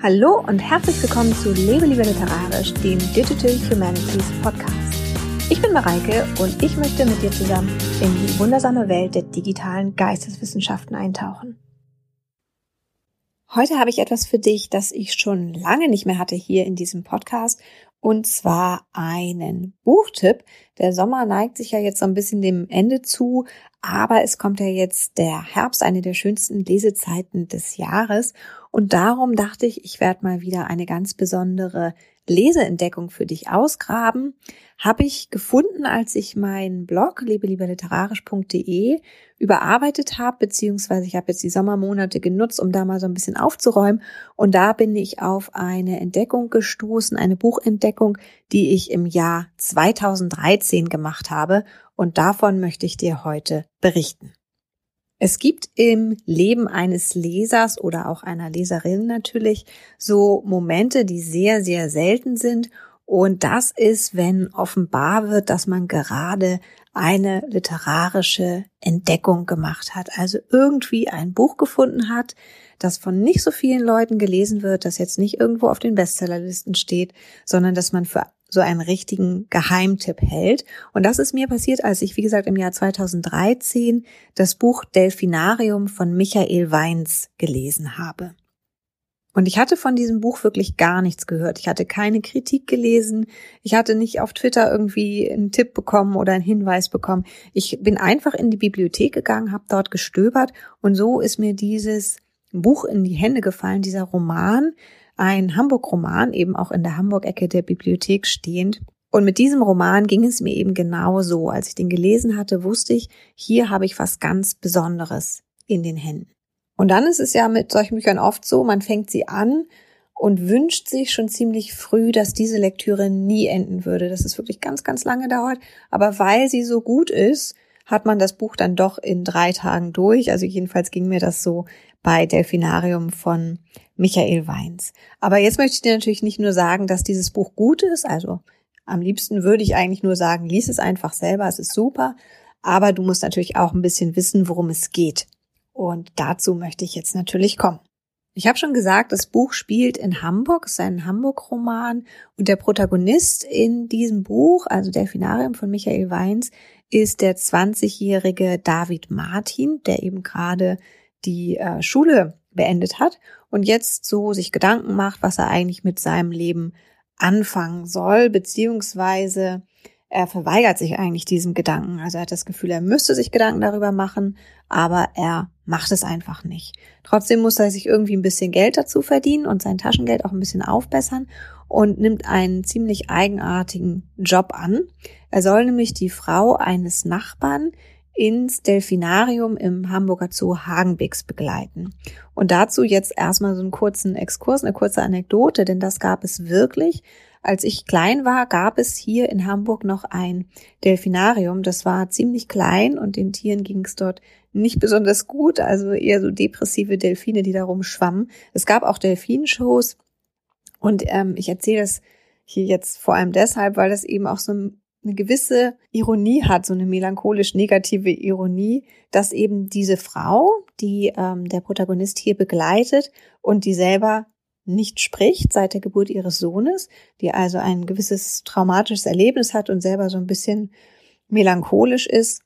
Hallo und herzlich willkommen zu Lebe lieber literarisch, dem Digital Humanities Podcast. Ich bin Mareike und ich möchte mit dir zusammen in die wundersame Welt der digitalen Geisteswissenschaften eintauchen. Heute habe ich etwas für dich, das ich schon lange nicht mehr hatte hier in diesem Podcast und zwar einen Buchtipp. Der Sommer neigt sich ja jetzt so ein bisschen dem Ende zu, aber es kommt ja jetzt der Herbst, eine der schönsten Lesezeiten des Jahres. Und darum dachte ich, ich werde mal wieder eine ganz besondere Leseentdeckung für dich ausgraben, habe ich gefunden, als ich meinen Blog lebelieberliterarisch.de überarbeitet habe, beziehungsweise ich habe jetzt die Sommermonate genutzt, um da mal so ein bisschen aufzuräumen. Und da bin ich auf eine Entdeckung gestoßen, eine Buchentdeckung, die ich im Jahr 2013 gemacht habe. Und davon möchte ich dir heute berichten. Es gibt im Leben eines Lesers oder auch einer Leserin natürlich so Momente, die sehr, sehr selten sind. Und das ist, wenn offenbar wird, dass man gerade eine literarische Entdeckung gemacht hat. Also irgendwie ein Buch gefunden hat, das von nicht so vielen Leuten gelesen wird, das jetzt nicht irgendwo auf den Bestsellerlisten steht, sondern dass man für so einen richtigen Geheimtipp hält. Und das ist mir passiert, als ich, wie gesagt, im Jahr 2013 das Buch Delfinarium von Michael Weins gelesen habe. Und ich hatte von diesem Buch wirklich gar nichts gehört. Ich hatte keine Kritik gelesen. Ich hatte nicht auf Twitter irgendwie einen Tipp bekommen oder einen Hinweis bekommen. Ich bin einfach in die Bibliothek gegangen, habe dort gestöbert und so ist mir dieses Buch in die Hände gefallen, dieser Roman, ein Hamburg-Roman, eben auch in der Hamburg-Ecke der Bibliothek stehend. Und mit diesem Roman ging es mir eben genau so. Als ich den gelesen hatte, wusste ich, hier habe ich was ganz Besonderes in den Händen. Und dann ist es ja mit solchen Büchern oft so, man fängt sie an und wünscht sich schon ziemlich früh, dass diese Lektüre nie enden würde, dass es wirklich ganz, ganz lange dauert. Aber weil sie so gut ist, hat man das Buch dann doch in drei Tagen durch. Also jedenfalls ging mir das so bei Delfinarium von Michael Weins. Aber jetzt möchte ich dir natürlich nicht nur sagen, dass dieses Buch gut ist. Also am liebsten würde ich eigentlich nur sagen, lies es einfach selber, es ist super. Aber du musst natürlich auch ein bisschen wissen, worum es geht. Und dazu möchte ich jetzt natürlich kommen. Ich habe schon gesagt, das Buch spielt in Hamburg, es ist ein Hamburg-Roman und der Protagonist in diesem Buch, also Delfinarium von Michael Weins, ist der 20-jährige David Martin, der eben gerade die äh, Schule beendet hat und jetzt so sich Gedanken macht, was er eigentlich mit seinem Leben anfangen soll, beziehungsweise er verweigert sich eigentlich diesem Gedanken. Also er hat das Gefühl, er müsste sich Gedanken darüber machen, aber er macht es einfach nicht. Trotzdem muss er sich irgendwie ein bisschen Geld dazu verdienen und sein Taschengeld auch ein bisschen aufbessern und nimmt einen ziemlich eigenartigen Job an. Er soll nämlich die Frau eines Nachbarn ins Delfinarium im Hamburger Zoo Hagenbecks begleiten. Und dazu jetzt erstmal so einen kurzen Exkurs, eine kurze Anekdote, denn das gab es wirklich. Als ich klein war, gab es hier in Hamburg noch ein Delfinarium. Das war ziemlich klein und den Tieren ging es dort nicht besonders gut, also eher so depressive Delfine, die darum schwammen. Es gab auch Delfinshows und ähm, ich erzähle das hier jetzt vor allem deshalb, weil das eben auch so eine gewisse Ironie hat, so eine melancholisch negative Ironie, dass eben diese Frau, die ähm, der Protagonist hier begleitet und die selber nicht spricht seit der Geburt ihres Sohnes, die also ein gewisses traumatisches Erlebnis hat und selber so ein bisschen melancholisch ist,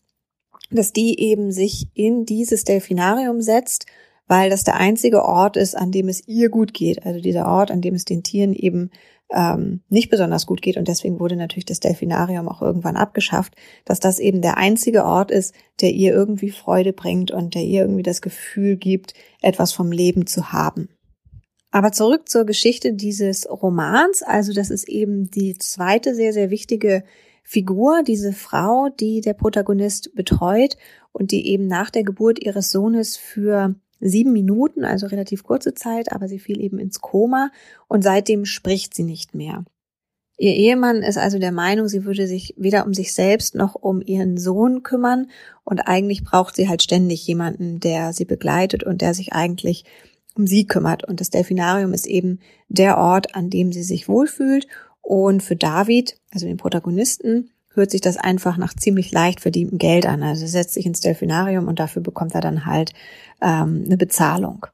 dass die eben sich in dieses Delfinarium setzt, weil das der einzige Ort ist, an dem es ihr gut geht. Also dieser Ort, an dem es den Tieren eben ähm, nicht besonders gut geht. Und deswegen wurde natürlich das Delfinarium auch irgendwann abgeschafft, dass das eben der einzige Ort ist, der ihr irgendwie Freude bringt und der ihr irgendwie das Gefühl gibt, etwas vom Leben zu haben. Aber zurück zur Geschichte dieses Romans. Also das ist eben die zweite sehr, sehr wichtige Figur, diese Frau, die der Protagonist betreut und die eben nach der Geburt ihres Sohnes für sieben Minuten, also relativ kurze Zeit, aber sie fiel eben ins Koma und seitdem spricht sie nicht mehr. Ihr Ehemann ist also der Meinung, sie würde sich weder um sich selbst noch um ihren Sohn kümmern und eigentlich braucht sie halt ständig jemanden, der sie begleitet und der sich eigentlich um sie kümmert. Und das Delfinarium ist eben der Ort, an dem sie sich wohlfühlt und für David, also den Protagonisten, hört sich das einfach nach ziemlich leicht verdientem Geld an. Also er setzt sich ins Delfinarium und dafür bekommt er dann halt ähm, eine Bezahlung.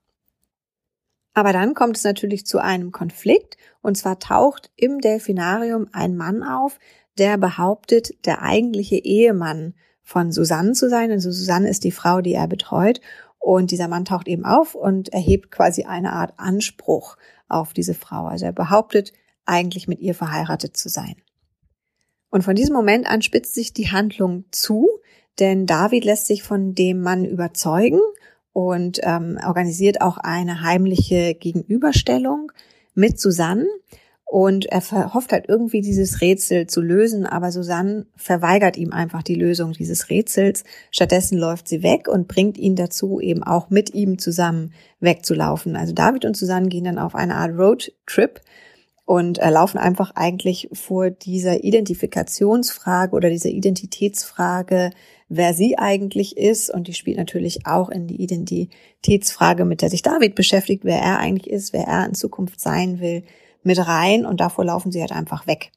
Aber dann kommt es natürlich zu einem Konflikt und zwar taucht im Delfinarium ein Mann auf, der behauptet, der eigentliche Ehemann von Susanne zu sein. Also Susanne ist die Frau, die er betreut. Und dieser Mann taucht eben auf und erhebt quasi eine Art Anspruch auf diese Frau. Also er behauptet, eigentlich mit ihr verheiratet zu sein. Und von diesem Moment an spitzt sich die Handlung zu, denn David lässt sich von dem Mann überzeugen und ähm, organisiert auch eine heimliche Gegenüberstellung mit Susanne. Und er hofft halt irgendwie dieses Rätsel zu lösen, aber Susanne verweigert ihm einfach die Lösung dieses Rätsels. Stattdessen läuft sie weg und bringt ihn dazu, eben auch mit ihm zusammen wegzulaufen. Also David und Susanne gehen dann auf eine Art Roadtrip und äh, laufen einfach eigentlich vor dieser Identifikationsfrage oder dieser Identitätsfrage, wer sie eigentlich ist. Und die spielt natürlich auch in die Identitätsfrage, mit der sich David beschäftigt, wer er eigentlich ist, wer er in Zukunft sein will, mit rein. Und davor laufen sie halt einfach weg.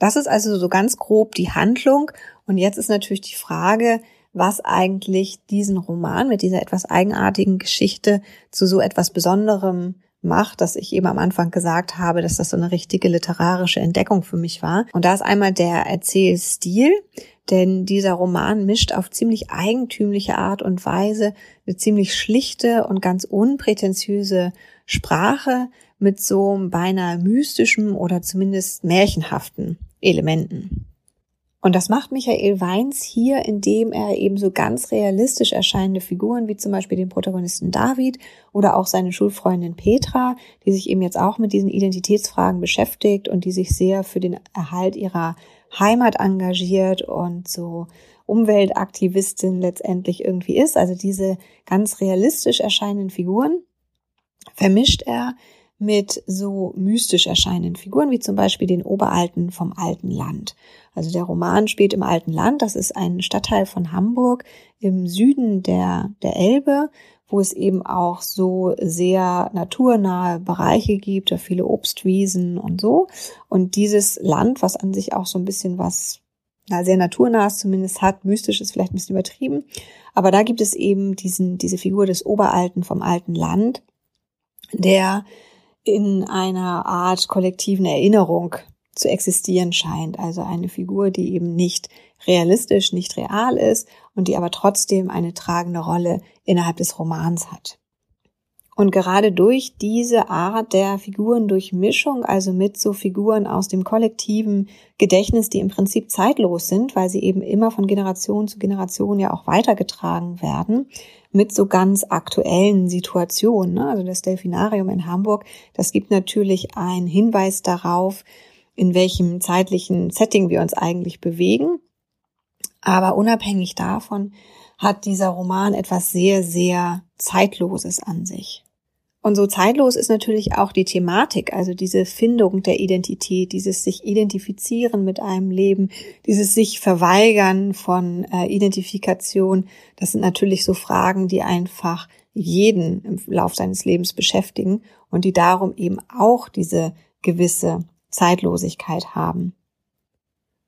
Das ist also so ganz grob die Handlung. Und jetzt ist natürlich die Frage, was eigentlich diesen Roman mit dieser etwas eigenartigen Geschichte zu so etwas Besonderem macht, dass ich eben am Anfang gesagt habe, dass das so eine richtige literarische Entdeckung für mich war. Und da ist einmal der Erzählstil, denn dieser Roman mischt auf ziemlich eigentümliche Art und Weise eine ziemlich schlichte und ganz unprätentiöse Sprache mit so beinahe mystischen oder zumindest märchenhaften Elementen. Und das macht Michael Weins hier, indem er eben so ganz realistisch erscheinende Figuren wie zum Beispiel den Protagonisten David oder auch seine Schulfreundin Petra, die sich eben jetzt auch mit diesen Identitätsfragen beschäftigt und die sich sehr für den Erhalt ihrer Heimat engagiert und so Umweltaktivistin letztendlich irgendwie ist. Also diese ganz realistisch erscheinenden Figuren vermischt er mit so mystisch erscheinenden Figuren, wie zum Beispiel den Oberalten vom alten Land. Also der Roman spielt im alten Land, das ist ein Stadtteil von Hamburg im Süden der, der Elbe, wo es eben auch so sehr naturnahe Bereiche gibt, da viele Obstwiesen und so. Und dieses Land, was an sich auch so ein bisschen was na, sehr naturnahes zumindest hat, mystisch ist vielleicht ein bisschen übertrieben, aber da gibt es eben diesen, diese Figur des Oberalten vom alten Land, der in einer Art kollektiven Erinnerung zu existieren scheint. Also eine Figur, die eben nicht realistisch, nicht real ist und die aber trotzdem eine tragende Rolle innerhalb des Romans hat. Und gerade durch diese Art der Figurendurchmischung, also mit so Figuren aus dem kollektiven Gedächtnis, die im Prinzip zeitlos sind, weil sie eben immer von Generation zu Generation ja auch weitergetragen werden, mit so ganz aktuellen Situationen. Ne? Also das Delfinarium in Hamburg, das gibt natürlich einen Hinweis darauf, in welchem zeitlichen Setting wir uns eigentlich bewegen. Aber unabhängig davon hat dieser Roman etwas sehr, sehr Zeitloses an sich. Und so zeitlos ist natürlich auch die Thematik, also diese Findung der Identität, dieses sich identifizieren mit einem Leben, dieses sich verweigern von äh, Identifikation. Das sind natürlich so Fragen, die einfach jeden im Lauf seines Lebens beschäftigen und die darum eben auch diese gewisse Zeitlosigkeit haben.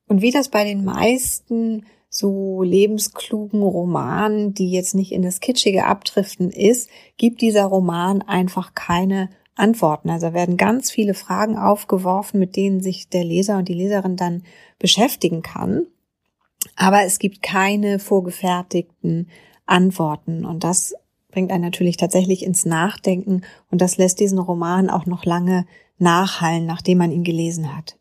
Und wie das bei den meisten so lebensklugen Romanen, die jetzt nicht in das Kitschige abdriften ist, gibt dieser Roman einfach keine Antworten. Also werden ganz viele Fragen aufgeworfen, mit denen sich der Leser und die Leserin dann beschäftigen kann. Aber es gibt keine vorgefertigten Antworten. Und das bringt einen natürlich tatsächlich ins Nachdenken. Und das lässt diesen Roman auch noch lange nachhallen, nachdem man ihn gelesen hat.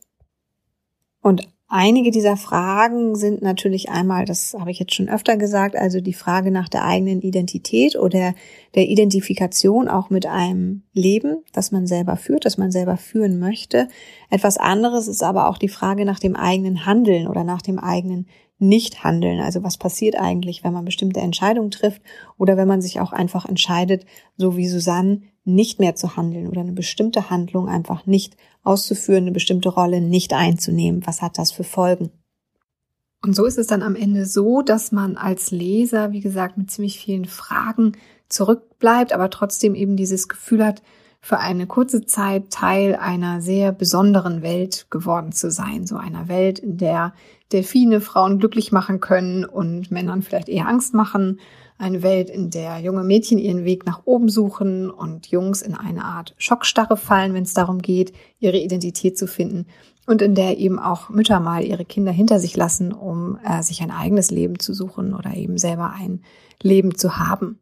Und Einige dieser Fragen sind natürlich einmal, das habe ich jetzt schon öfter gesagt, also die Frage nach der eigenen Identität oder der Identifikation auch mit einem Leben, das man selber führt, das man selber führen möchte. Etwas anderes ist aber auch die Frage nach dem eigenen Handeln oder nach dem eigenen Nichthandeln. Also was passiert eigentlich, wenn man bestimmte Entscheidungen trifft oder wenn man sich auch einfach entscheidet, so wie Susanne, nicht mehr zu handeln oder eine bestimmte Handlung einfach nicht auszuführen, eine bestimmte Rolle nicht einzunehmen. Was hat das für Folgen? Und so ist es dann am Ende so, dass man als Leser, wie gesagt, mit ziemlich vielen Fragen zurückbleibt, aber trotzdem eben dieses Gefühl hat, für eine kurze Zeit Teil einer sehr besonderen Welt geworden zu sein. So einer Welt, in der Delfine Frauen glücklich machen können und Männern vielleicht eher Angst machen Eine Welt, in der junge Mädchen ihren Weg nach oben suchen und Jungs in eine Art Schockstarre fallen, wenn es darum geht, ihre Identität zu finden. Und in der eben auch Mütter mal ihre Kinder hinter sich lassen, um äh, sich ein eigenes Leben zu suchen oder eben selber ein Leben zu haben.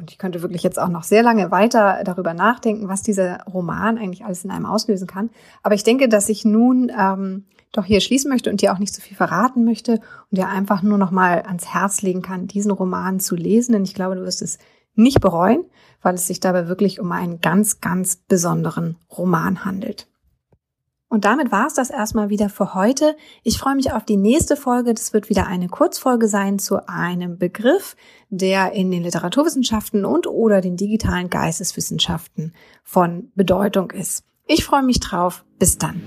Und ich könnte wirklich jetzt auch noch sehr lange weiter darüber nachdenken, was dieser Roman eigentlich alles in einem auslösen kann. Aber ich denke, dass ich nun ähm, doch hier schließen möchte und dir auch nicht so viel verraten möchte und dir einfach nur noch mal ans Herz legen kann, diesen Roman zu lesen. Denn ich glaube, du wirst es nicht bereuen, weil es sich dabei wirklich um einen ganz, ganz besonderen Roman handelt. Und damit war es das erstmal wieder für heute. Ich freue mich auf die nächste Folge. Das wird wieder eine Kurzfolge sein zu einem Begriff, der in den Literaturwissenschaften und oder den digitalen Geisteswissenschaften von Bedeutung ist. Ich freue mich drauf. Bis dann.